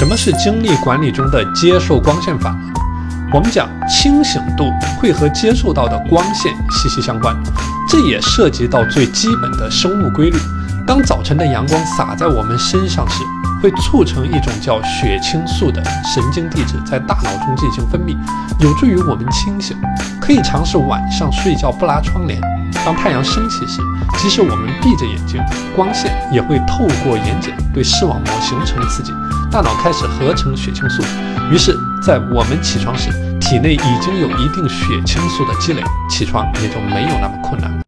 什么是精力管理中的接受光线法？我们讲清醒度会和接受到的光线息息相关，这也涉及到最基本的生物规律。当早晨的阳光洒在我们身上时，会促成一种叫血清素的神经递质在大脑中进行分泌，有助于我们清醒。可以尝试晚上睡觉不拉窗帘。当太阳升起时，即使我们闭着眼睛，光线也会透过眼睑对视网膜形成刺激，大脑开始合成血清素。于是，在我们起床时，体内已经有一定血清素的积累，起床也就没有那么困难。